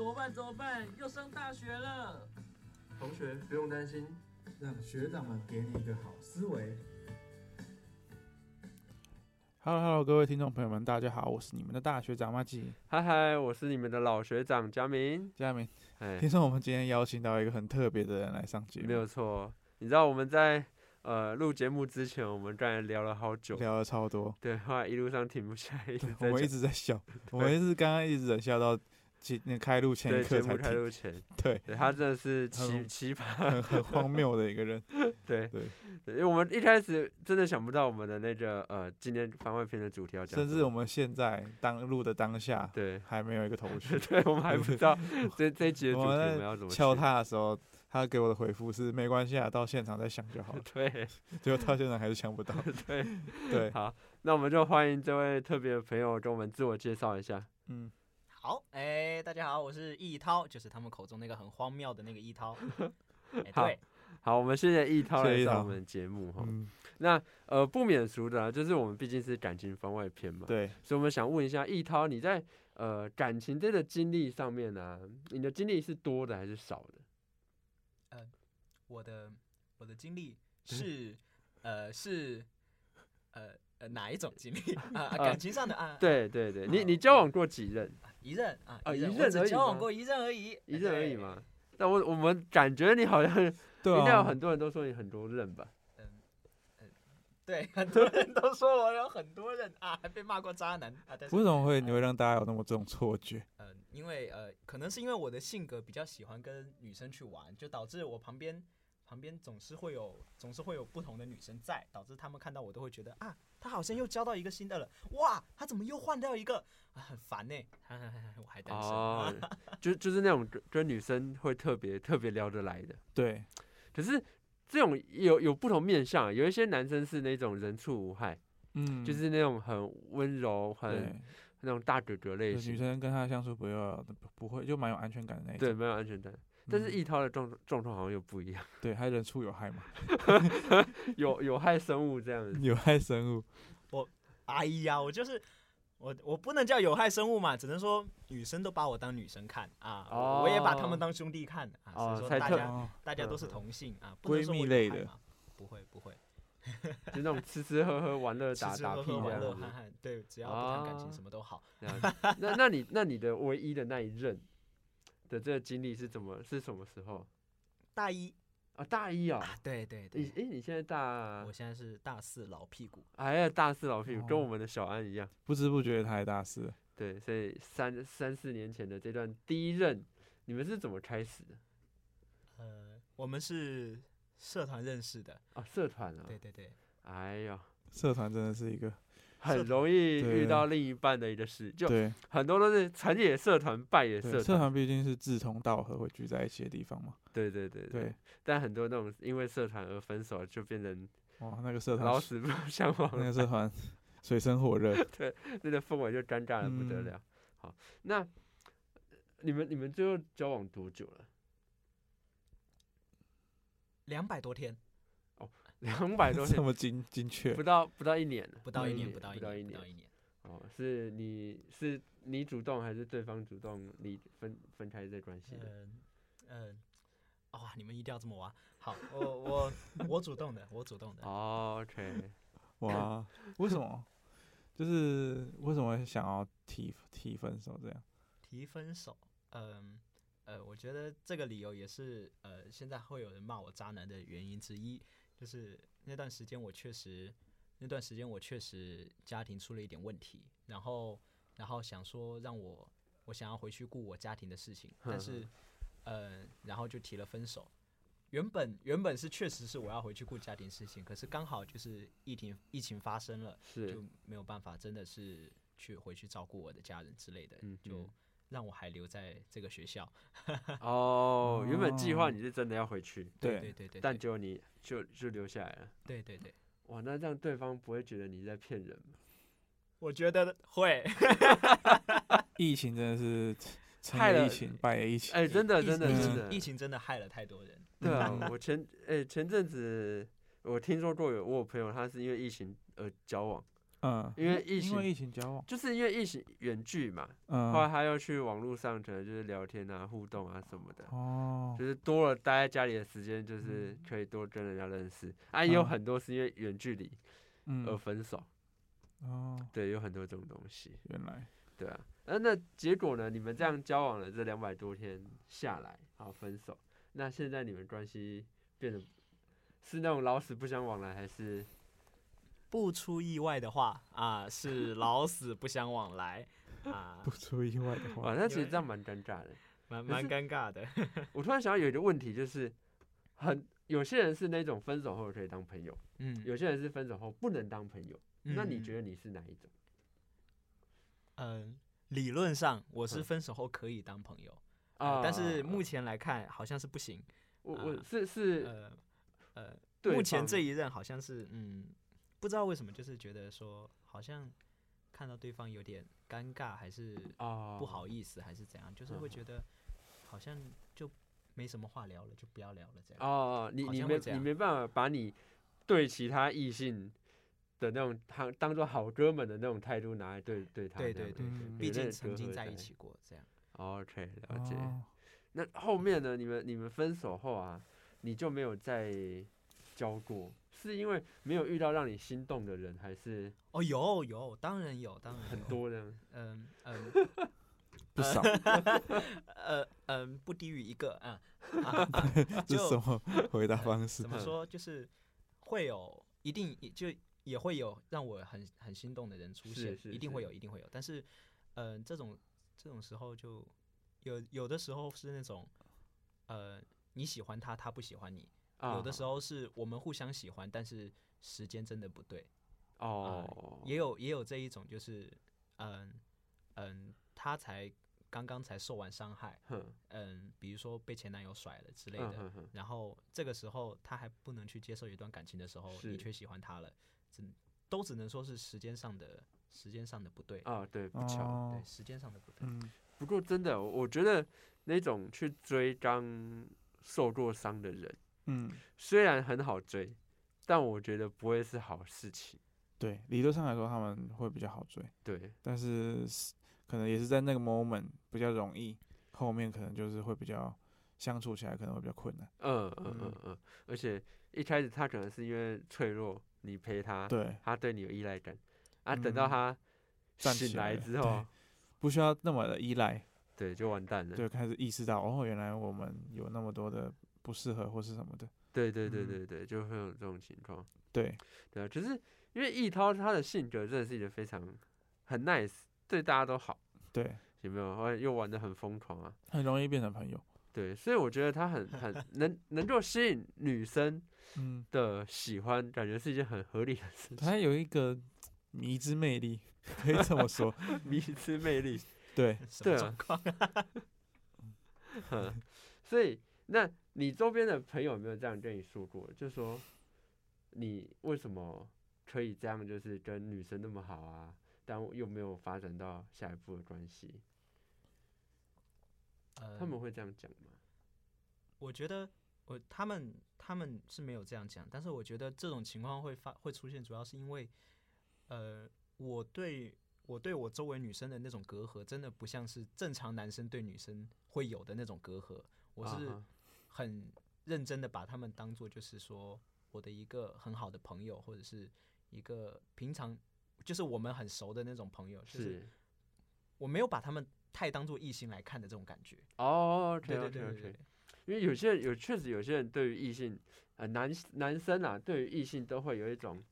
怎么办？怎么办？又上大学了。同学不用担心，让学长们给你一个好思维。Hello Hello，各位听众朋友们，大家好，我是你们的大学长马吉嗨嗨，我是你们的老学长佳明。佳明。哎，听说我们今天邀请到一个很特别的人来上节目，没有错。你知道我们在呃录节目之前，我们刚才聊了好久，聊了超多，对，后来一路上停不下来，一直 我们一直在笑，我们一直刚刚一直忍笑到节那开录前对一刻才开，录前，对，对他真的是奇 很奇葩，很很荒谬的一个人，对对，对因为我们一开始真的想不到我们的那个呃今天番外篇的主题要讲，甚至我们现在当录的当下对，还没有一个头绪。对我们还不知道 这这一集的主题要怎么敲取，他的时候，他给我的回复是没关系啊，到现场再想就好了，对。结果到现场还是想不到，对，对，好，那我们就欢迎这位特别的朋友跟我们自我介绍一下。嗯，好，哎、大家好，我是易涛，就是他们口中那个很荒谬的那个易涛。对，好，我们谢谢易涛来上我们节目哈。嗯，那呃不免俗的、啊，就是我们毕竟是感情番外篇嘛，对，所以我们想问一下易涛，你在呃感情这个经历上面呢、你的经历是多的还是少的？呃我的我的经历是，呃，是，呃呃哪一种经历 啊？啊感情上的啊？对对对，你你交往过几任？一任啊，哦一任，而已交往过一任而已，一任而已对？嘛。但我我们感觉你好像 对应该有啊，很多人都说你很多任吧？嗯嗯，对，很多人都说我有很多任啊，还被骂过渣男啊。但是为什么会你会让大家有那么这种错觉？嗯，因为呃，可能是因为我的性格比较喜欢跟女生去玩，就导致我旁边旁边总是会有总是会有不同的女生在，导致他们看到我都会觉得啊，他好像又交到一个新的了，哇，他怎么又换掉一个啊，很烦呢、我还单身。哦，就就是那种跟跟女生会特别特别聊得来的。对，可是这种有有不同面向啊，有一些男生是那种人畜无害，嗯，就是那种很温柔、很。那种大哥哥类型女，生跟他相处不要不会就蛮有安全感的那一种。对，没有安全感。但是嗯易涛的状状况好像又不一样，对，还人畜有害嘛，有有害生物这样子。有害生物。我哎呀，我就是我，我不能叫有害生物嘛，只能说女生都把我当女生看啊，我也把他们当兄弟看啊，所以说大家哦大家都是同性啊，闺蜜类的，不会不会，就那种吃吃喝喝、玩乐打打屁这样子。憨憨，对，只要不谈感情啊什么都好。那那你那你的唯一的那一任的这个经历是怎么是什么时候？大一。啊？大一啊、啊，对对你对，诶，你现在大我现在是大四老屁股，哎呀大四老屁股，跟哦。我们的小安一样。不知不觉他也大四。了，对，所以三三四年前的这段第一任，你们是怎么开始的？呃，我们是社团认识的，啊，社团啊。对对对，哎呀，社团真的是一个很容易遇到另一半的一个事，就对很多都是成也社团，败也社团社团毕竟是志同道合会聚在一起的地方嘛。对对对对，但很多那种因为社团而分手，就变成哇，那个社团老死不相往那个社团水深火热，对那个氛围就尴尬的不得嗯了。好，那你们你们最后交往多久了？两百多天，两百多天，这么精精确不。到不到一年了，不到一年，嗯不到一年，不到一年不到一年。哦，是你是你主动还是对方主动离分分开这关系的？嗯嗯，哇，你们一定要这么玩。好，我我我主动的，我主动的。哦，OK，哇，为什么？就是为什么想要提提分手这样？提分手，嗯呃，我觉得这个理由也是呃，现在会有人骂我渣男的原因之一，就是那段时间我确实，那段时间我确实家庭出了一点问题，然后然后想说让我我想要回去顾我家庭的事情，但是呃，然后就提了分手。原本原本是确实是我要回去顾家庭事情，可是刚好就是疫情疫情发生了，是就没有办法，真的是去回去照顾我的家人之类的，嗯就嗯让我还留在这个学校。哦，原本计划哦你是真的要回去，对对对对，但结果你就就留下来了。对对对，哇，那这样对方不会觉得你在骗人吗？我觉得会 疫情真的是害了了疫情，败了疫情。哎，真的真的真的疫，情真的害了太多人。对啊嗯，我前哎前阵子我听说过有我有朋友他是因为疫情而交往，嗯，因为疫情因为疫情交往，就是因为疫情远距嘛，嗯，后来他又去网络上可能就是聊天啊、互动啊什么的，哦，就是多了待在家里的时间，就是可以多跟人家认识。啊，也有嗯很多是因为远距离而嗯，分手，哦，对，有很多这种东西，原来，对啊。呃，那结果呢？你们这样交往了这两百多天下来，好分手，那现在你们关系变得是那种老死不相往来，还是不出意外的话啊，是老死不相往来啊 不，出意外的？话，那其实这样蛮尴尬的。蛮蛮尴尬的。我突然想到有一个问题，就是很有些人是那种分手后可以当朋友，嗯，有些人是分手后不能当朋友。那你觉得？你是哪一种？嗯，理论上我是嗯分手后可以当朋友，啊呃但是目前来看好像是不行。我我啊是是呃呃，对目前这一任好像是嗯，不知道为什么，就是觉得说好像看到对方有点尴尬，还是啊不好意思，还是怎样，就是会嗯觉得好像就没什么话聊了，就不要聊了这样。哦，你你没你没办法把你对其他异性的那种当当做好哥们的那种态度拿来对对他对对对毕竟曾经在一。起过，这样。OK，了解。哦那后面呢？你们你们分手后啊，你就没有再交过，是因为没有遇到让你心动的人，还是哦，有有，当然有，当然很。多人？嗯嗯 不少，呃嗯，不低于一个啊啊，这就是什么 回答方式怎？么说，就是会有一定也就也会有让我很很心动的人出现，是是是一定会有，一定会有。但是，嗯、这种这种时候就有有的时候是那种，呃，你喜欢他，他不喜欢你；啊，有的时候是我们互相喜欢，但是时间真的不对。哦，也有也有这一种，就是嗯嗯，他才刚刚才受完伤害，嗯，比如说被前男友甩了之类的，嗯哼哼然后这个时候他还不能去接受一段感情的时候，你却喜欢他了，只都只能说是时间上的时间上的不对，啊，对，不巧。哦对，，时间上的不对。嗯，不过真的，我我觉得那种去追刚受过伤的人，嗯，虽然很好追，但我觉得不会是好事情。对，理论上来说他们会比较好追，对，但是是可能也是在那个 moment 比较容易，后面可能就是会比较相处起来可能会比较困难。嗯嗯嗯嗯嗯，而且一开始他可能是因为脆弱，你陪他，对，他对你有依赖感，啊，等到嗯他站起醒来来之后，不需要那么的依赖，对，就完蛋了。就开始意识到哦，原来我们有那么多的不适合或是什么的。对对对嗯对对，就会有这种情况。对，对啊，就是因为易涛他的性格真的是一个非常很 nice，对大家都好，对，有没有？后来又玩的很疯狂啊。很容易变成朋友。对，所以我觉得他很很能能够吸引女生嗯，的喜欢，感觉是一件很合理的事情。他有一个迷之魅力，可以这么说。迷之魅力，对，什对啊么状况？嗯，所以那你周边的朋友有没有这样跟你说过？就说你为什么可以这样，就是跟女生那么好啊，但又没有发展到下一步的关系？呃他们会这样讲吗？我觉得我他们他们是没有这样讲，但是我觉得这种情况会发会出现，主要是因为，呃，我对我对我周围女生的那种隔阂，真的不像是正常男生对女生会有的那种隔阂。我是很认真的把他们当做就是说我的一个很好的朋友，或者是一个平常就是我们很熟的那种朋友，就是是我没有把他们太当做异性来看的这种感觉。哦对对对对对。因为有些人有确实有些人对于异性，呃男男生啊，对于异性都会有一种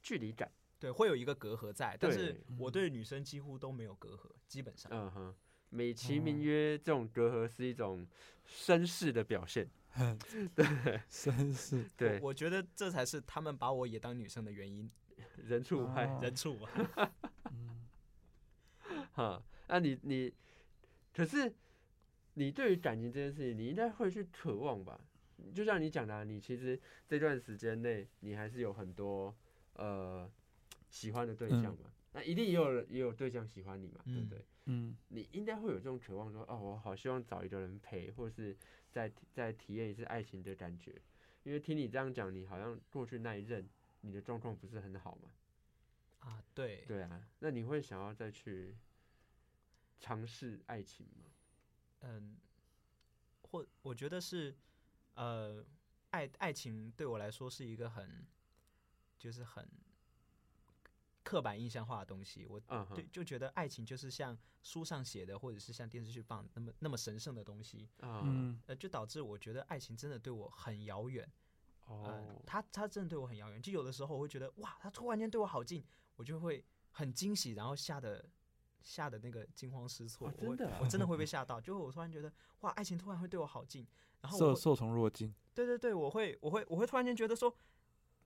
距离感。对，会有一个隔阂在，但是我对女生几乎都没有隔阂，基本上。嗯哼，美其名哦曰这种隔阂是一种绅士的表现。对绅士。对，我我觉得这才是他们把我也当女生的原因，人畜无害。哦人畜啊。嗯，哈，那你你，可是你对于感情这件事情，你应该会去渴望吧？就像你讲的、啊，你其实这段时间内，你还是有很多呃喜欢的对象嘛。那一定也有人也有对象喜欢你嘛，对不嗯对？嗯，你应该会有这种渴望说，哦，我好希望找一个人陪，或是再再体验一次爱情的感觉。因为听你这样讲，你好像过去那一任你的状况不是很好嘛。啊，对，对啊，那你会想要再去尝试爱情吗？嗯，或我觉得是，呃，爱爱情对我来说是一个很，就是很刻板印象化的东西。我对就觉得爱情就是像书上写的，或者是像电视剧放那么那么神圣的东西，啊，嗯呃，就导致我觉得爱情真的对我很遥远。呃哦，，他他真的对我很遥远，就有的时候我会觉得哇，他突然间对我好近，我就会很惊喜，然后吓得吓得那个惊慌失措，真的啊我真的会被吓到，就会我突然觉得哇，爱情突然会对我好近，然后受受宠若惊。对对对，我会我会我会突然间觉得说，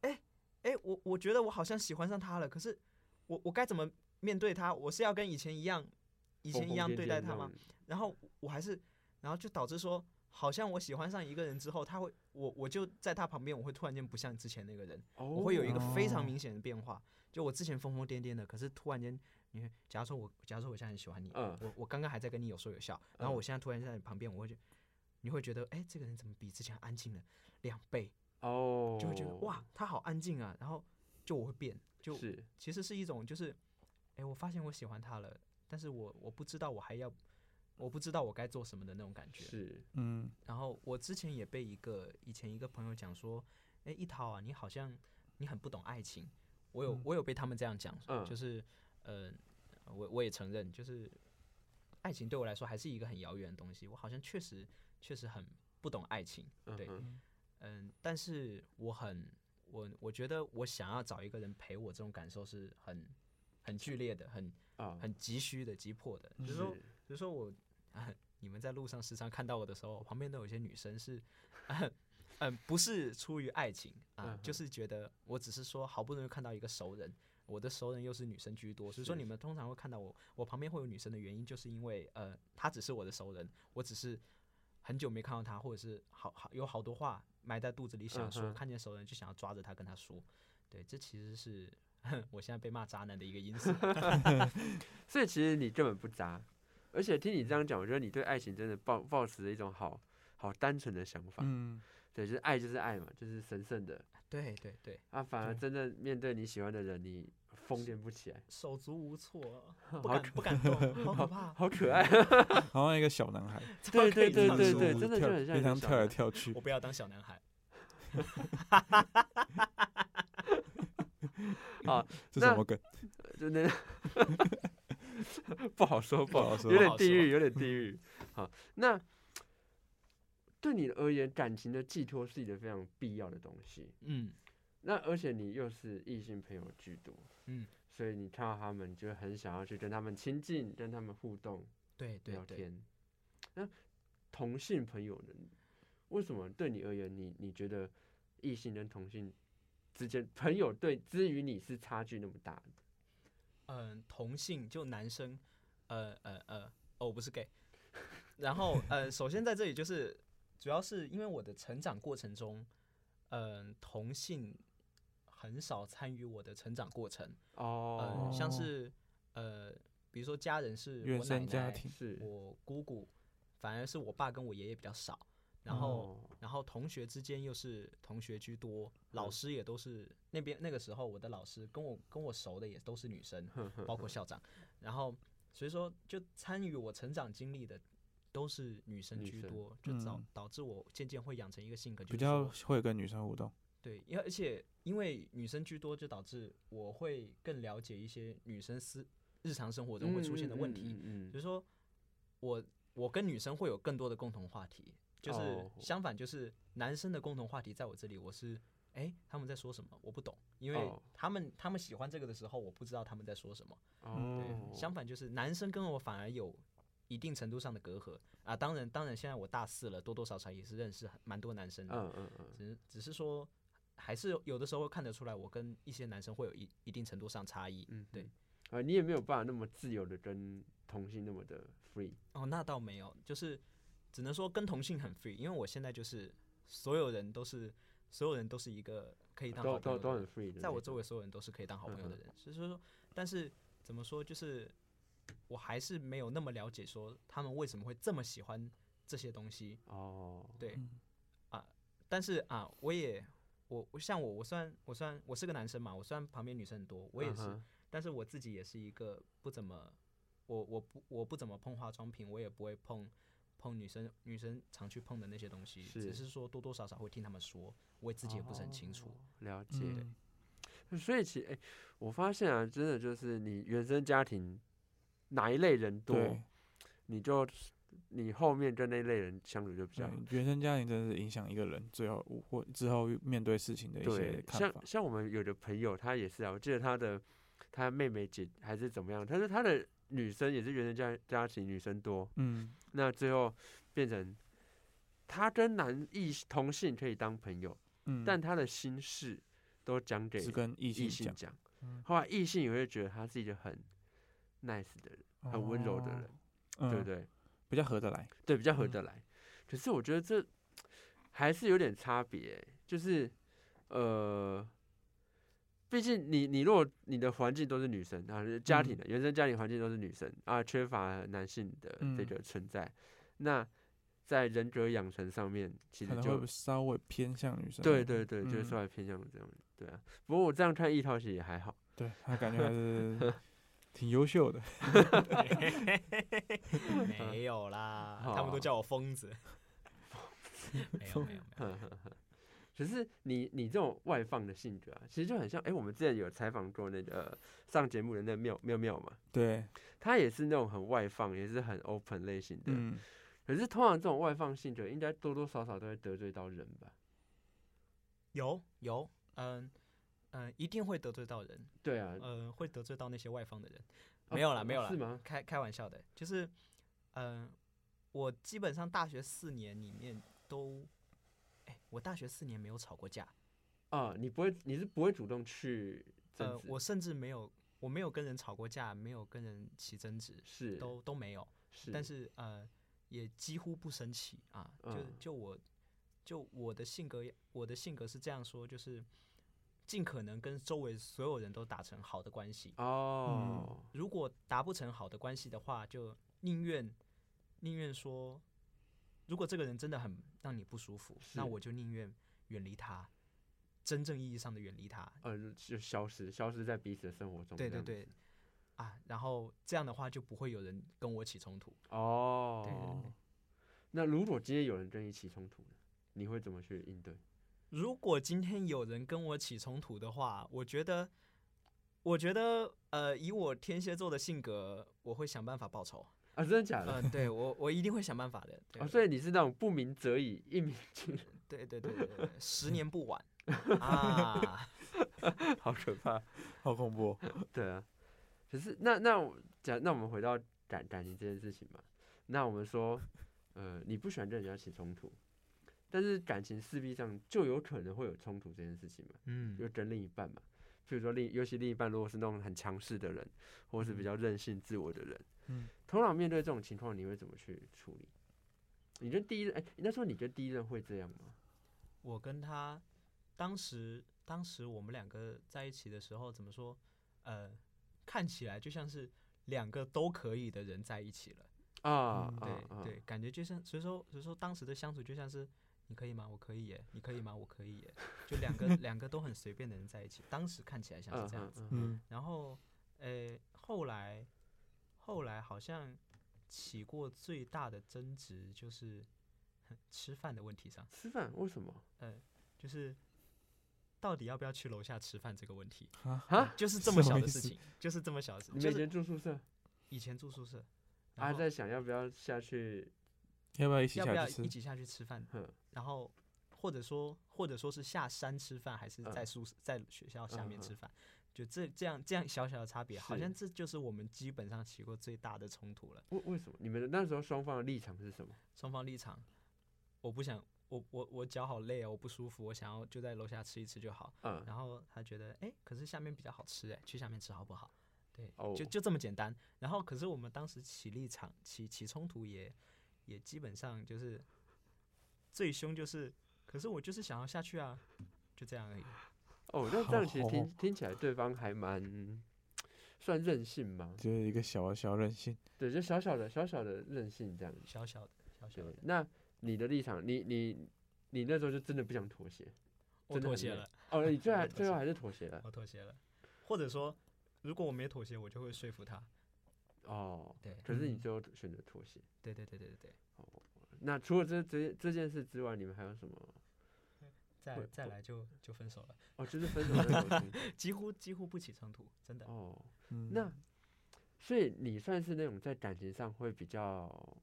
哎哎，我我觉得我好像喜欢上他了，可是我我该怎么面对他？我是要跟以前一样，以前一样对待他吗？？然后我还是，然后就导致说，好像我喜欢上一个人之后，他会，我我就在他旁边，我会突然间不像之前那个人，哦，我会有一个非常哦明显的变化。就我之前疯疯癫癫的，可是突然间，你看，假如说我，假如说我现在很喜欢你，嗯我我刚刚还在跟你有说有笑，然后嗯我现在突然在你旁边，我会觉，你会觉得，哎，这个人怎么比之前安静了两倍？哦，就会觉得哇，他好安静啊，然后就我会变，就是。其实是一种就是，哎，我发现我喜欢他了，但是我我不知道我还要，我不知道我该做什么的那种感觉。是，嗯。然后我之前也被一个以前一个朋友讲说，哎，一涛啊，你好像你很不懂爱情。我有嗯。我有被他们这样讲，嗯。就是呃，我我也承认，就是爱情对我来说还是一个很遥远的东西。我好像确实确实很不懂爱情，对。嗯，但是我很我我觉得我想要找一个人陪我，这种感受是很很剧烈的，很啊，很急需的、急迫的。就是是说，比如说我，啊，你们在路上时常看到我的时候，旁边都有些女生是，嗯、不是出于爱情啊，嗯就是觉得我只是说好不容易看到一个熟人，我的熟人又是女生居多，所以说你们通常会看到我，我旁边会有女生的原因，就是因为呃，她只是我的熟人，我只是很久没看到她，或者是好好有好多话埋在肚子里想说，嗯看见熟人就想要抓着他跟他说，对，这其实是我现在被骂渣男的一个因素。所以其实你根本不渣，而且听你这样讲，我觉得你对爱情真的抱抱持着一种好好单纯的想法。嗯，对，就是爱就是爱嘛，就是神圣的对对对，啊。反而真正面对你喜欢的人，你疯癫不起来，手足无措，不好敢不敢动，好可怕。好可爱。好像一个小男孩，对对对对对，真的就很像非常跳来一个小男跳去我。不要当小男孩。啊，那这什么梗？就那不好说，不好说，有点地狱，有点地狱。好，那对你而言，感情的寄托是一个非常必要的东西。嗯那而且你又是异性朋友居多，嗯，所以你看到他们，就很想要去跟他们亲近，跟他们互动、对对对。聊天。那同性朋友呢？为什么对你而言，你你觉得异性跟同性之间朋友对之于你是差距那么大的？嗯，同性就男生，呃呃呃，哦，我不是 gay。然后 呃，首先在这里就是，主要是因为我的成长过程中，嗯、同性很少参与我的成长过程。哦嗯，，像是呃，比如说家人是我奶奶、家庭是，我姑姑，反而是我爸跟我爷爷比较少。然后哦然后同学之间又是同学居多，老嗯师也都是那边那个时候我的老师跟我跟我熟的也都是女生，包括校长，然后所以说就参与我成长经历的都是女生居多，就导嗯导致我渐渐会养成一个性格，就比较会跟女生互动。对，因为而且因为女生居多，就导致我会更了解一些女生私日常生活中会出现的问题，嗯嗯比如说我我跟女生会有更多的共同话题，就是哦。相反，就是男生的共同话题在我这里，我是哎、诶他们在说什么，我不懂，因为哦。他们他们喜欢这个的时候，我不知道他们在说什么。哦。对，，相反就是男生跟我反而有一定程度上的隔阂。啊。当然，当然现在我大四了，多多少少也是认识很蛮多男生的，嗯嗯嗯，只是只是说还是有有的时候会看得出来，我跟一些男生会有一一定程度上差异。嗯，对。嗯，啊，你也没有办法那么自由的跟同性那么的 free，哦，那倒没有，就是只能说跟同性很 free，因为我现在就是所有人都是所有人都是一个可以当好都都都很朋友的人，free 的，在我周围所有人都是可以当好朋友的人，所以说，但是怎么说，就是我还是没有那么了解说他们为什么会这么喜欢这些东西，哦，对啊但是啊，我也我我像我我虽然我虽然我是个男生嘛，我虽然旁边女生很多，我也是，但是我自己也是一个不怎么，我我不我不怎么碰化妆品，我也不会碰碰女生女生常去碰的那些东西，是只是说多多少少会听他们说，我自己也不是很清楚。哦了解。嗯，所以其实，哎、我发现啊，真的就是你原生家庭哪一类人多，你就你后面跟那一类人相处就比较对，原生家庭真的是影响一个人最后或之后面对事情的一些看法。像我们有的朋友，他也是啊，我记得他的他妹妹姐还是怎么样，他说他的女生也是原生家家庭女生多，嗯，那最后变成他跟男异同性可以当朋友，嗯，但他的心事都讲给只跟异异性讲，嗯后来异性也会觉得他是一个很 nice 的人，很温柔的人，对不对？比较合得来。对，比较合嗯得来。可是我觉得这还是有点差别欸，就是呃，毕竟你你如果你的环境都是女生啊，家庭的、原生家庭环境都是女生啊，缺乏男性的这嗯个存在，那在人格养成上面，其实就稍微偏向女生。对对对，就是嗯稍微偏向这样，对啊。不过我这样看一套其实也还好，对，他感觉还是挺优秀的。没有啦，他们都叫我疯子。没有没有没有，可 是你你这种外放的性格啊，其实就很像，哎、我们之前有采访过那个上节目的那个妙妙妙嘛，对，他也是那种很外放，也是很 open 类型的。嗯，可是通常这种外放性格，应该多多少少都会得罪到人吧？有有，嗯嗯，一定会得罪到人，对啊，嗯，会得罪到那些外方的人。哦没有啦，没有啦，是吗？开开玩笑的，就是，嗯，我基本上大学四年里面都，哎，我大学四年没有吵过架，啊，你不会，你是不会主动去争呃，我甚至没有，我没有跟人吵过架，没有跟人起争执，是都都没有。是，但是呃，也几乎不生气啊。就嗯就我，就我的性格，我的性格是这样说，就是尽可能跟周围所有人都达成好的关系。哦，如果达不成好的关系的话，就宁愿宁愿说，如果这个人真的很让你不舒服，那我就宁愿远离他，真正意义上的远离他。呃，就消失，消失在彼此的生活中。对对对，啊，然后这样的话就不会有人跟我起冲突。哦，对对对。那如果今天有人跟你起冲突呢，你会怎么去应对？如果今天有人跟我起冲突的话，我觉得，我觉得，呃，以我天蝎座的性格，我会想办法报仇。啊，真的假的？嗯、对我，我一定会想办法的。对哦，所以你是那种不鸣则已，一鸣惊，对对对对对，十年不晚 啊！好可怕。好恐怖哦。对啊，可是那那我讲，那我们回到感感情这件事情嘛，那我们说，呃，你不喜欢跟人家起冲突，但是感情势必上就有可能会有冲突这件事情嘛，嗯就跟另一半嘛，譬如说另，尤其另一半如果是那种很强势的人，或是比较任性自我的人，嗯，通常面对这种情况，你会怎么去处理？你觉得第一任，哎、那时候你觉得第一任会这样吗？我跟他当时，当时我们两个在一起的时候，怎么说？呃，看起来就像是两个都可以的人在一起了。啊，嗯对对，感觉就像，所以说，所以说当时的相处就像是，你可以吗？我可以耶，你可以吗？我可以耶，就两个 两个都很随便的人在一起，当时看起来像嗯是这样子。嗯嗯，然后，呃，后来，后来好像起过最大的争执就是吃饭的问题上，吃饭为什么？就是到底要不要去楼下吃饭这个问题，啊？就是这么小的事情，就是这么小的事，你们以就是前住宿舍，以前住宿舍，还然后在想要不要下去？要不要一起要不要下去吃？一起下去吃饭，哼，然后或者说或者说是下山吃饭，还是在嗯宿舍在学校下面嗯嗯吃饭，就这这样这样小小的差别，好像这就是我们基本上起过最大的冲突了。为为什么？你们那时候双方的立场是什么？双方立场，我不想，我我我脚好累哦，我不舒服，我想要就在楼下吃一吃就好。嗯，然后他觉得，哎、可是下面比较好吃，哎，去下面吃好不好？对，哦就就这么简单。然后，可是我们当时起立场起起冲突也也基本上就是最凶就是，可是我就是想要下去啊，就这样而已。哦，那这样其实听听起来对方还蛮算任性吗？就是一个小小任性。对，就小小的小小的任性这样子。小小的，小小的，，那你的立场，你你你那时候就真的不想妥协？我真的妥协了，哦，你最 后最后还是妥协了。我妥协了。或者说，如果我没妥协，我就会说服他。哦，对，可是你嗯最后选择妥协。对对对对对对。那除了这这这件事之外，你们还有什么？再再来就就分手了，哦，就是分手 几乎几乎不起冲突，真的。哦，嗯那所以你算是那种在感情上会比较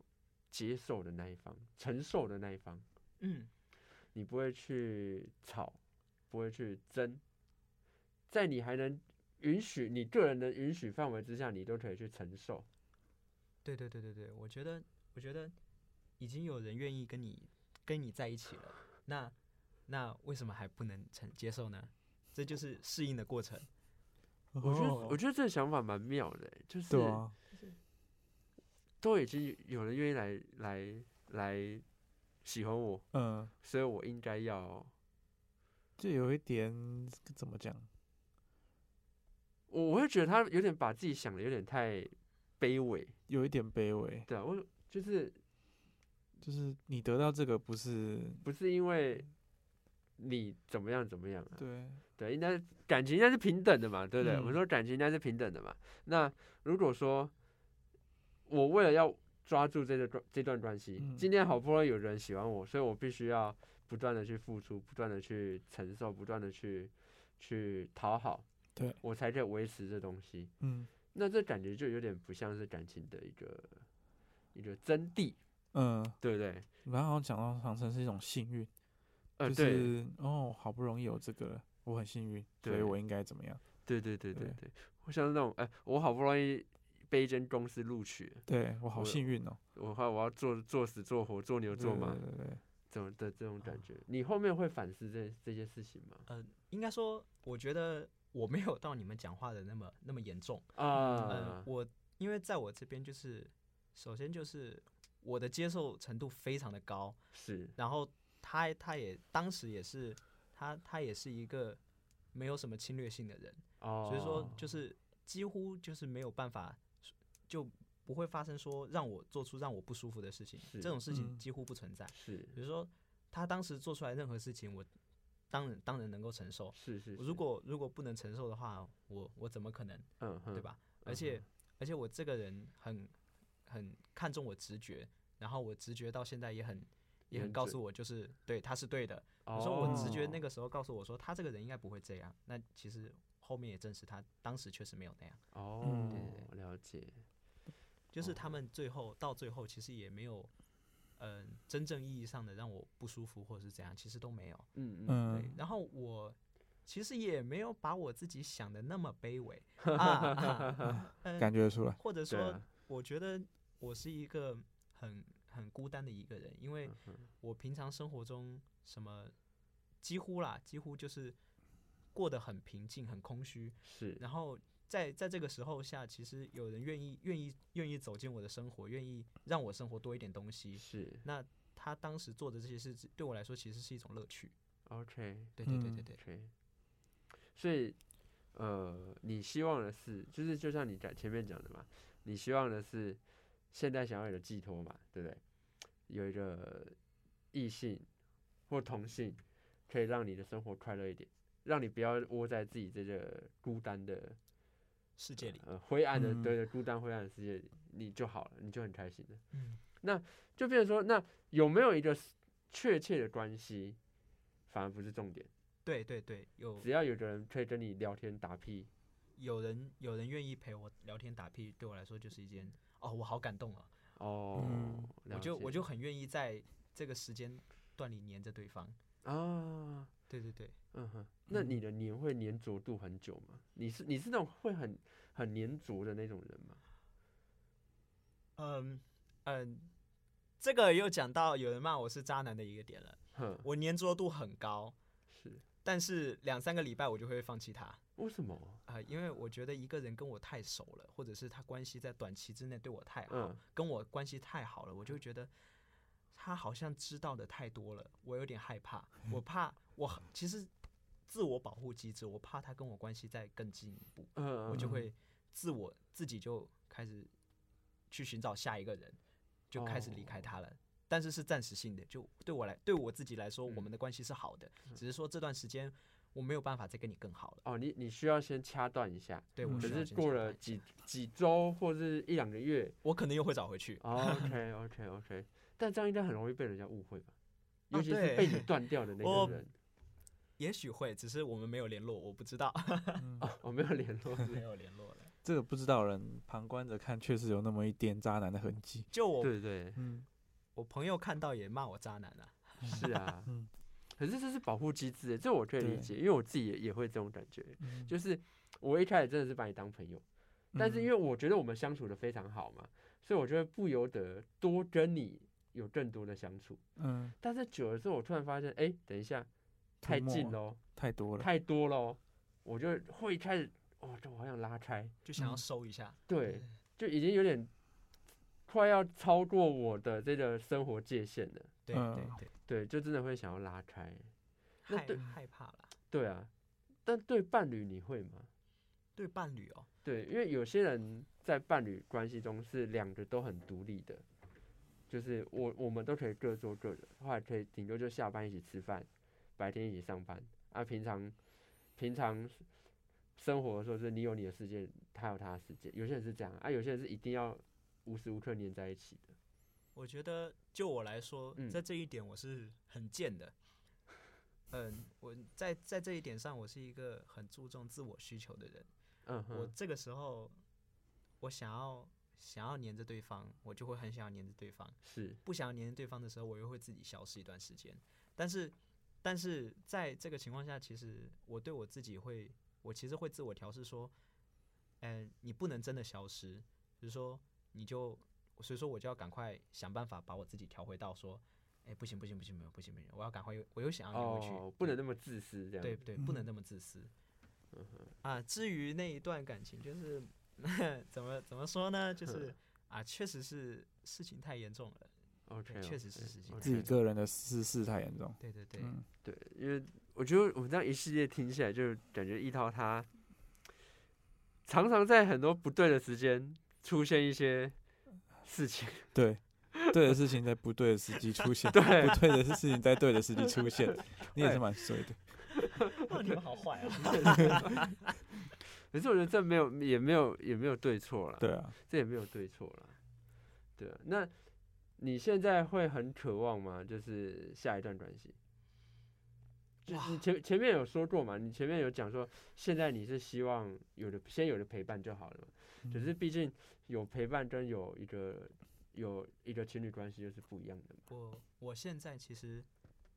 接受的那一方，承受的那一方，嗯，你不会去吵，不会去争，在你还能允许你个人的允许范围之下，你都可以去承受。对对对对对，我觉得我觉得已经有人愿意跟你跟你在一起了，那那为什么还不能承接受呢？这就是适应的过程。我觉得，哦我觉得这个想法蛮妙的欸，就是都已经有人愿意来来来喜欢我，嗯，所以我应该要，就有一点怎么讲？我我会觉得他有点把自己想的有点太卑微，有一点卑微，对啊，我就是就是你得到这个不是不是因为你怎么样怎么样啊，对，对，应该感情应该是平等的嘛，对不对？我嗯说感情应该是平等的嘛。那如果说我为了要抓住这个这段关系，嗯今天好不容易有人喜欢我，所以我必须要不断的去付出，不断的去承受，不断的去去讨好，对我才可以维持这东西。嗯那这感觉就有点不像是感情的一个一个真谛，嗯，对不对？然后好像讲到长城是一种幸运，呃，就对，是哦，好不容易有这个了，我很幸运，所以我应该怎么样？对对对对对对，我像是那种，哎、我好不容易被一间公司录取，对我好幸运哦，我话我要做做死做活做牛做马，对对对，这种的这种感觉，你后面会反思这这些事情吗？呃，应该说，我觉得我没有到你们讲话的那么那么严重。嗯、啊，我因为在我这边就是，首先就是我的接受程度非常的高，是。然后他他也当时也是他他也是一个没有什么侵略性的人，哦，所以说就是几乎就是没有办法，就不会发生说让我做出让我不舒服的事情，这种事情嗯几乎不存在。是。比如说他当时做出来任何事情，我当然当然能够承受。是是，如果如果不能承受的话，我我怎么可能对？吧？嗯而且哼而且我这个人很很看重我直觉，然后我直觉到现在也很也很告诉我，就是对他是对的。我说我直觉那个个时候告诉我说他这个人应该不会这样，那其实后面也证实他当时确实没有那样。哦，对对了解，就是他们最后到最后其实也没有，嗯、真正意义上的让我不舒服或者是怎样，其实都没有。嗯嗯，然后我其实也没有把我自己想的那么卑微。啊 啊，呃 感觉出来，或者说啊，我觉得我是一个很很孤单的一个人，因为我平常生活中什么几乎啦，几乎就是过得很平静、很空虚。是。然后在在这个时候下，其实有人愿意愿意愿意走进我的生活，愿意让我生活多一点东西。是那他当时做的这些事，对我来说其实是一种乐趣。，OK 对对对嗯对对，OK，所以呃，你希望的是，就是就像你讲前面讲的嘛，你希望的是现在想要有个寄托嘛，对不对？有一个异性或同性，可以让你的生活快乐一点，让你不要窝在自己这个孤单的世界里，呃灰暗的嗯对的孤单灰暗的世界里，你就好了，你就很开心了。嗯，那就变成说，那有没有一个确切的关系，反而不是重点，对对对，有只要有个人可以跟你聊天打屁，有人有人愿意陪我聊天打屁，对我来说就是一件哦，我好感动啊！哦，嗯我就我就很愿意在这个时间段里黏着对方。啊，对对对，嗯哼，那嗯你的黏会黏着度很久吗？你是你是那种会很很黏着的那种人吗？嗯嗯，这个又讲到有人骂我是渣男的一个点了。我粘着度很高，是但是两三个礼拜我就会放弃他为什么？啊、因为我觉得一个人跟我太熟了，或者是他关系在短期之内对我太好，嗯跟我关系太好了，我就觉得他好像知道的太多了，我有点害怕，我怕我其实自我保护机制，我怕他跟我关系再更进一步，嗯，嗯我就会自我自己就开始去寻找下一个人，就开始离开他了。但是是暂时性的，就对我来，对我自己来说，我们的关系是好的，只是说这段时间我没有办法再跟你更好了。哦，你你需要先掐断一下，对，嗯我可是过了几几周或是一两个月我可能又会找回去。OK OK OK，但这样应该很容易被人家误会吧？啊尤其是被你断掉的那 我个人，也许会，只是我们没有联络，我不知道，嗯。哦，我没有联络。是 没，有联络了。这个不知道人旁观者看，确实有那么一点渣男的痕迹。就我对对。嗯，我朋友看到也骂我渣男啊。是啊。嗯，可是这是保护机制，这我可以理解，因为我自己也也会这种感觉，嗯。就是我一开始真的是把你当朋友，但是因为我觉得我们相处的非常好嘛，所以我就会不由得多跟你有更多的相处。嗯。但是久了之后，我突然发现，哎、等一下，太近喽，太多了，太多喽，我就会开始，哦，这我好想拉开，就想要嗯收一下。对，就已经有点快要超过我的这个生活界限了，对嗯对对，对，就真的会想要拉开，那害对害怕了。对啊，但对伴侣你会吗？对伴侣哦，对，因为有些人在伴侣关系中是两个都很独立的，就是我我们都可以各做各的，后来可以顶多就下班一起吃饭，白天一起上班，啊，平常平常生活的时候是你有你的世界，他有他的世界，有些人是这样啊，有些人是一定要无时无刻黏在一起的，我觉得就我来说，嗯在这一点我是很贱的。嗯，我在在这一点上，我是一个很注重自我需求的人。嗯哼，我这个时候，我想要想要黏着对方，我就会很想要黏着对方；是，不想要黏着对方的时候，我又会自己消失一段时间。但是，但是在这个情况下，其实我对我自己会，我其实会自我调试说，嗯、你不能真的消失，就是说，你就，所以说我就要赶快想办法把我自己调回到说，哎、不行不行不行，不行不行不行，我要赶快又，我又想要黏回去，哦，不能那么自私这样，对对，不能嗯那么自私。嗯，啊，至于那一段感情，就是 怎么怎么说呢？就是 啊，确实是事情太严重了。，OK，确实是事情自己个人的私事太严重。对对对，嗯，对，因为我觉得我们这样一系列听起来，就感觉一涛他常常在很多不对的时间出现一些事情。对，对的事情在不对的时机出现，对不对的事情在对的时机出现，你也是蛮衰的。哦，你们好坏啊！可是我觉得这没有，也没有，也没有对错了。对啊，这也没有对错了。对啊，那你现在会很渴望吗？就是下一段关系？就是你前前面有说过嘛，你前面有讲说，现在你是希望有的先有的陪伴就好了嘛。可是嗯毕竟有陪伴跟有一个有一个情侣关系就是不一样的嘛。我我现在其实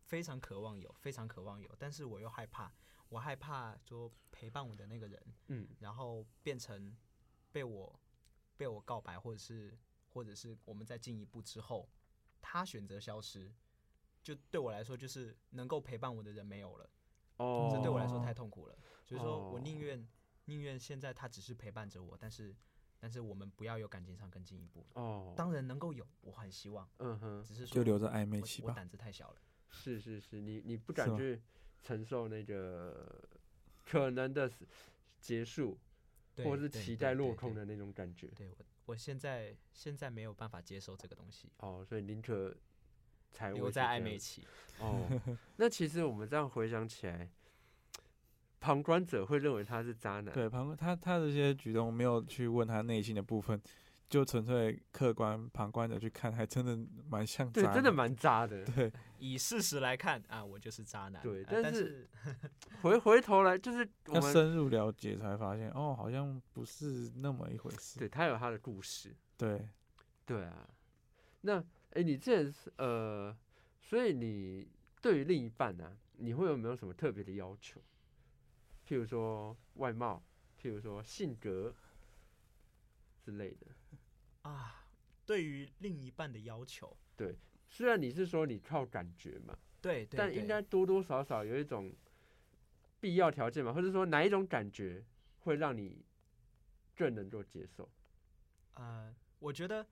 非常渴望有，非常渴望有，但是我又害怕，我害怕说陪伴我的那个人，嗯，然后变成被我被我告白，或者是或者是我们在进一步之后，他选择消失，就对我来说就是能够陪伴我的人没有了。哦，这对我来说哦太痛苦了。所以说我宁哦愿宁愿现在他只是陪伴着我，但是但是我们不要有感情上更进一步。哦，当然能够有，我很希望，嗯哼，只是说就留着暧昧期吧。我我胆子太小了。是是是，你你不敢去承受那个可能的结束，或者是期待落空的那种感觉。对我我现在现在没有办法接受这个东西，哦，所以宁可才留在暧昧期。哦，那其实我们这样回想起来，旁观者会认为他是渣男。对，旁观他他的这些举动没有去问他内心的部分，就纯粹客观旁观者去看，还真的蛮像对，真的蛮渣的。对，以事实来看啊，我就是渣男。对啊但但是 回回头来，就是我要们深入了解才发现，哦，好像不是那么一回事。对他有他的故事。对，对啊，那哎，你之前是呃，所以你对于另一半呢、你会有没有什么特别的要求？譬如说外貌，譬如说性格之类的。啊，对于另一半的要求，对虽然你是说你靠感觉嘛，对但应该多多少少有一种必要条件嘛，或者说哪一种感觉会让你更能够接受？呃，我觉得，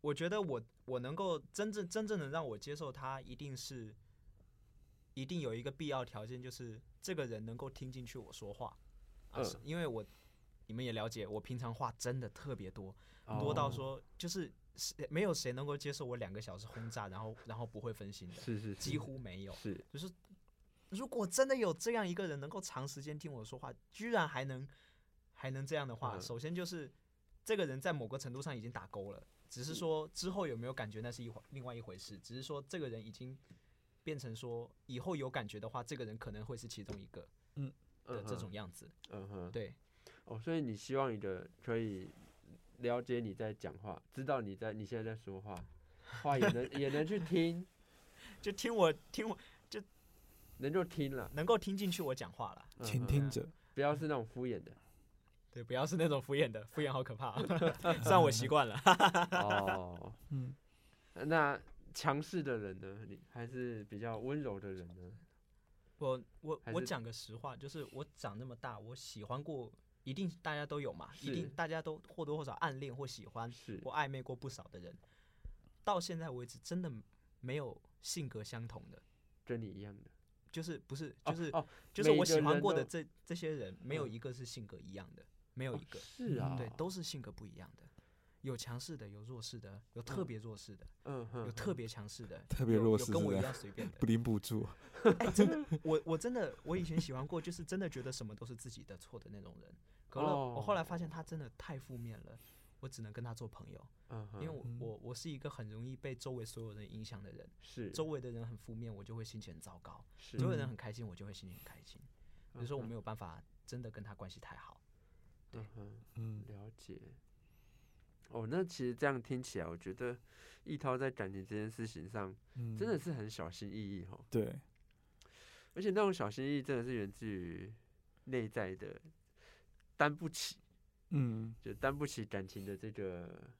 我觉得我我能够真正真正的让我接受他，一定是一定有一个必要条件，就是这个人能够听进去我说话。啊，因为我你们也了解，我平常话真的特别多，多到哦说就是没有谁能够接受我两个小时轰炸，然后然后不会分心的，是是是几乎没有。是就是如果真的有这样一个人能够长时间听我说话，居然还能还能这样的话，嗯首先就是这个人在某个程度上已经打勾了，只是说之后有没有感觉那是一回另外一回事，只是说这个人已经变成说以后有感觉的话，这个人可能会是其中一个嗯的嗯这种样子。嗯哼，对，哦，所以你希望你的可以了解你在讲话，知道你在你现在在说话，话也能也能去听，就听我听我就能够听了，能够听进去我讲话了。倾听者，不要是那种敷衍的。对，不要是那种敷衍的，敷衍好可怕、虽然我习惯了。哦，嗯，那强势的人呢？你还是比较温柔的人呢？我我我讲个实话，就是我长那么大，我喜欢过，一定大家都有嘛，一定大家都或多或少暗恋或喜欢或暧昧过不少的人，到现在为止真的没有性格相同的，跟你一样的，就是不是哦就是、哦，就是我喜欢过的这这些人，没有嗯。一个是性格一样的，没有哦一个，是啊，对，都是性格不一样的。有强势的，有弱势的，有特嗯别弱势的，嗯哼，有特别强势的，特别弱势跟我一样随便的 不。领补助，哎、真的，我我真的，我以前喜欢过，就是真的觉得什么都是自己的错的那种人。可了，我后来发现他真的太负面了，我只能跟他做朋友，嗯哼，因为我嗯我我是一个很容易被周围所有人影响的人。是周围的人很负面，我就会心情很糟糕；是周围的人嗯很开心，我就会心情很开心。有时候我没有办法真的跟他关系太好。对，嗯，了解。哦，那其实这样听起来，我觉得易涛在感情这件事情上嗯真的是很小心翼翼哦，对，而且那种小心翼翼真的是源自于内在的担不起，嗯，就担不起感情的这个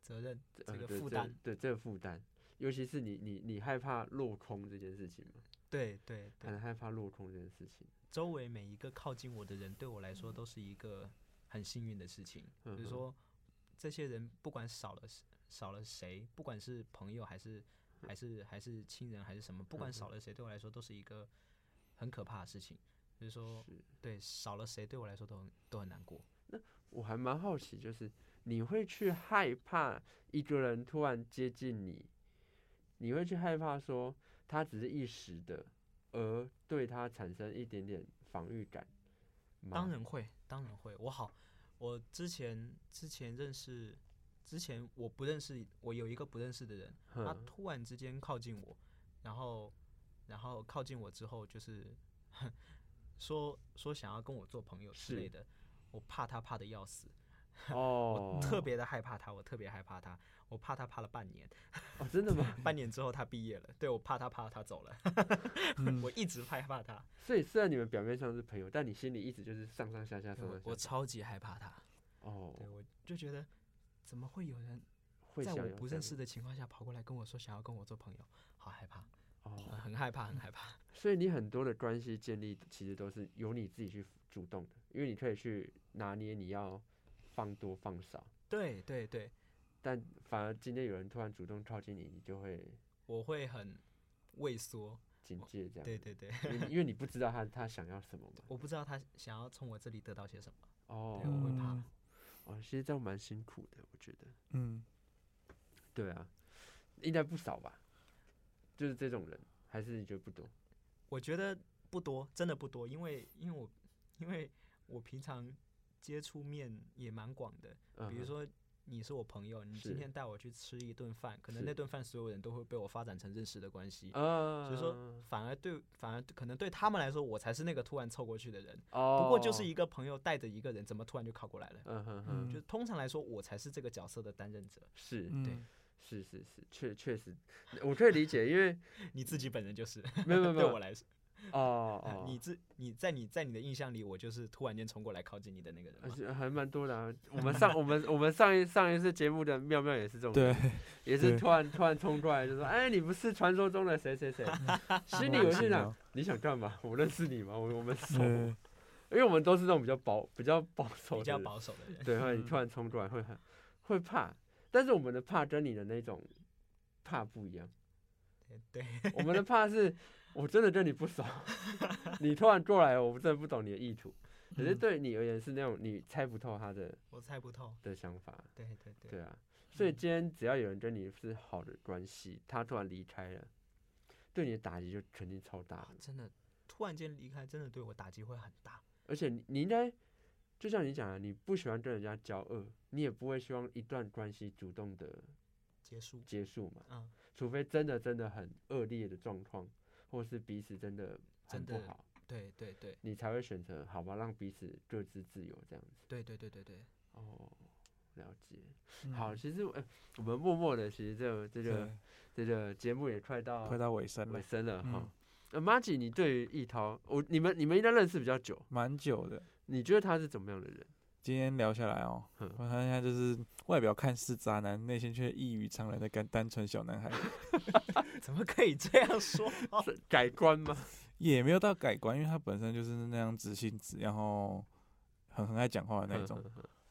责任呃这个负担，对这个负担，尤其是你你你害怕落空这件事情嘛，对对对，很害怕落空这件事情，周围每一个靠近我的人，对我来说都是一个很幸运的事情。嗯哼比如说，这些人不管少了少了谁，不管是朋友还是还是还是亲人还是什么，不管嗯少了谁，对我来说都是一个很可怕的事情。就是说，是对少了谁对我来说都很都很难过。那我还蛮好奇，就是你会去害怕一个人突然接近你，你会去害怕说他只是一时的，而对他产生一点点防御感吗？当然会，当然会。我好，我之前之前认识，之前我不认识，我有一个不认识的人，他，突然之间靠近我，然后然后靠近我之后，就是 说说想要跟我做朋友之类的，我怕他怕的要死，哦我，特别的害怕他，我特别害怕他，我怕他怕了半年，哦，真的吗？半年之后他毕业了，对我怕他怕他走了，嗯我一直害怕他，所以虽然你们表面上是朋友，但你心里一直就是上上下下，上我上下下。我超级害怕他，哦，对我就觉得怎么会有人会在我不认识的情况下跑过来跟我说想要跟我做朋友，好害怕，哦，很害怕，很害怕。所以你很多的关系建立其实都是由你自己去主动的，因为你可以去拿捏你要放多放少。对对对，但反而今天有人突然主动靠近你，你就会我会很畏缩。警戒这样。对对对，因为因为你不知道他他想要什么嘛。我不知道他想要从我这里得到些什么。哦对，我会怕嗯哦，其实这样蛮辛苦的，我觉得。嗯，对啊，应该不少吧？就是这种人，还是你觉得不多？我觉得不多，真的不多，因为因为我因为我平常接触面也蛮广的，比如说。你是我朋友，你今天带我去吃一顿饭，可能那顿饭所有人都会被我发展成认识的关系，啊，所以说反而对反而可能对他们来说，我才是那个突然凑过去的人。哦，不过就是一个朋友带着一个人，怎么突然就靠过来了？嗯哼嗯哼，就通常来说，我才是这个角色的担任者。是。对，是是是，确确实，我可以理解，因为 你自己本人就是，没有没有没有。对我来说，哦 哦，你自你在你在你的印象里，我就是突然间冲过来靠近你的那个人吗。而且还蛮多的啊。我们上我们我们上一上一次节目的妙妙也是这种，对，，也是对突然突然冲过来就说，哎，你不是传说中的谁谁谁？心里我就想，你想干嘛？我认识你吗？我我们熟吗，嗯因为我们都是那种比较保比较保守比较，保守的人，对，会嗯突然冲过来会很会怕，但是我们的怕跟你的那种怕不一样。对，我们的怕是，我真的跟你不熟，你突然过来，我真的不懂你的意图。可是嗯对你而言是那种你猜不透他的我猜不透。的想法，对对对，对啊。所以嗯今天只要有人跟你是好的关系，他突然离开了，对你的打击就肯定超大。啊真的，突突然间离开，真的对我打击会很大。而且你你应该，就像你讲的，你不喜欢跟人家交恶，你也不会希望一段关系主动的结束，结束嘛，嗯，除非真的真的很恶劣的状况，或是彼此真的很真的不好，对对对你才会选择好吧，让彼此各自自由这样子。对对对对对，哦，了解。嗯好，其实呃，我们默默的，其实这个这个对这个节目也快到快到尾声了尾，声了哈嗯。呃，马吉，你对于易涛，我你们你们应该认识比较久，蛮久的。你觉得他是怎么样的人？今天聊下来哦，嗯我看一下，就是外表看似渣男，内心却异于常人的单单纯小男孩，怎么可以这样说？是改观吗？也没有到改观，因为他本身就是那样直性子，然后很很爱讲话的那种，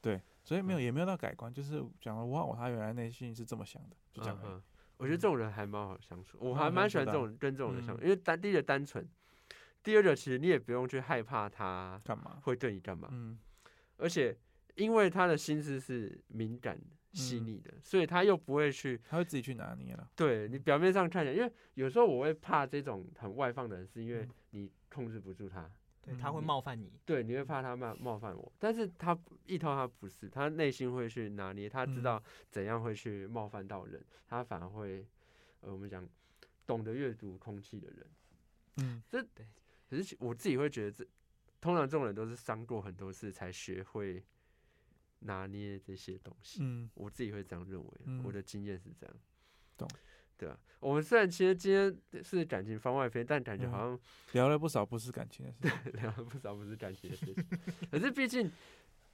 对，所以没有也没有到改观，就是讲了哇，他原来内心是这么想的，就这样。嗯嗯我觉得这种人还蛮好相处，我还蛮喜欢这种跟这种人相处，嗯因为单第一个单纯，第二个其实你也不用去害怕他干嘛？会对你干嘛，嗯，而且因为他的心思是敏感细嗯。腻的，所以他又不会去他会自己去拿捏了。对你表面上看起来，因为有时候我会怕这种很外放的人，是因为嗯。你控制不住他，对，他会嗯。冒犯你。对，你会怕他冒冒犯我，但是他一涛他不是，他内心会去拿捏，他知嗯。道怎样会去冒犯到人，他反而会，呃，我们讲懂得阅读空气的人。嗯，这可是我自己会觉得这，通常这种人都是伤过很多次才学会拿捏这些东西。嗯，我自己会这样认为，我嗯的经验是这样。懂。对吧，我们虽然其实今天是感情番外篇，但感觉好像聊了不少不是感情的事。对聊了不少不是感情的事情。可是毕竟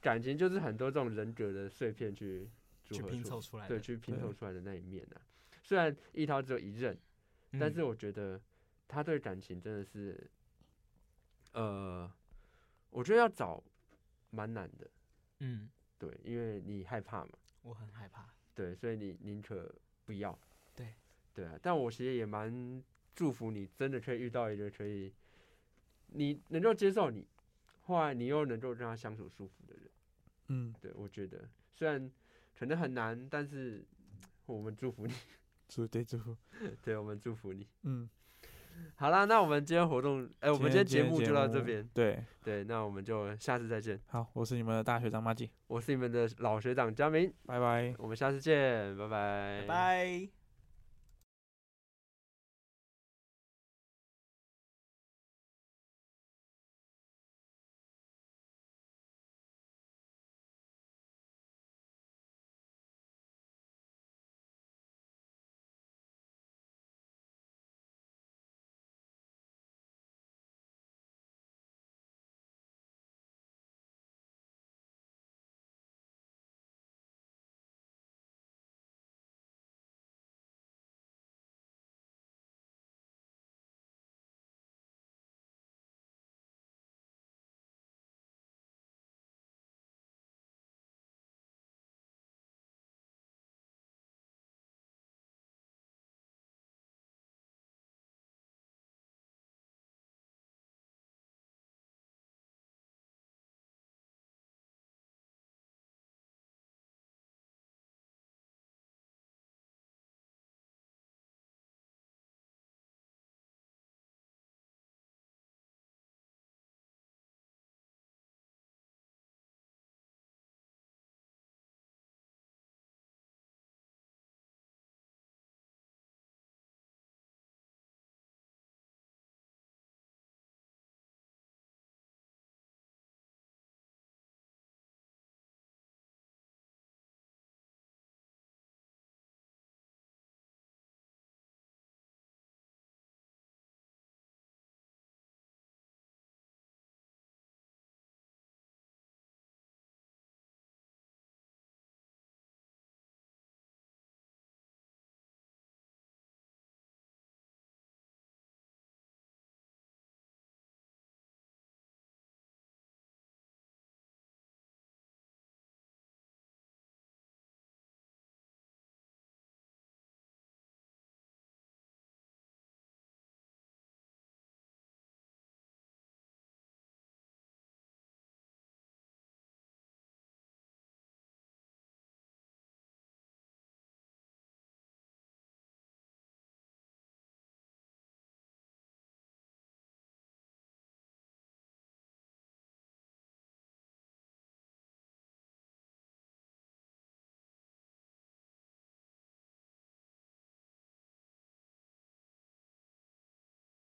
感情就是很多这种人格的碎片去组去拼凑出来的，去拼凑出来的那一面啊。虽然一涛只有一任，但嗯是我觉得他对感情真的是，呃，我觉得要找蛮难的。嗯，对，因为你害怕嘛，我很害怕。对，所以你宁可不要。对，对啊，但我其实也蛮祝福你，真的可以遇到一个可以你能够接受你，后来你又能够让他相处舒服的人。嗯，对，我觉得虽然可能很难，但是 我们祝福你，祝对祝福。对我们祝福你。嗯，好啦，那我们今天活动，哎、我们今天节目就到这边。对，对，那我们就下次再见。好，我是你们的大学长马季，我是你们的老学长佳明，拜拜。我们下次见，拜拜，拜拜。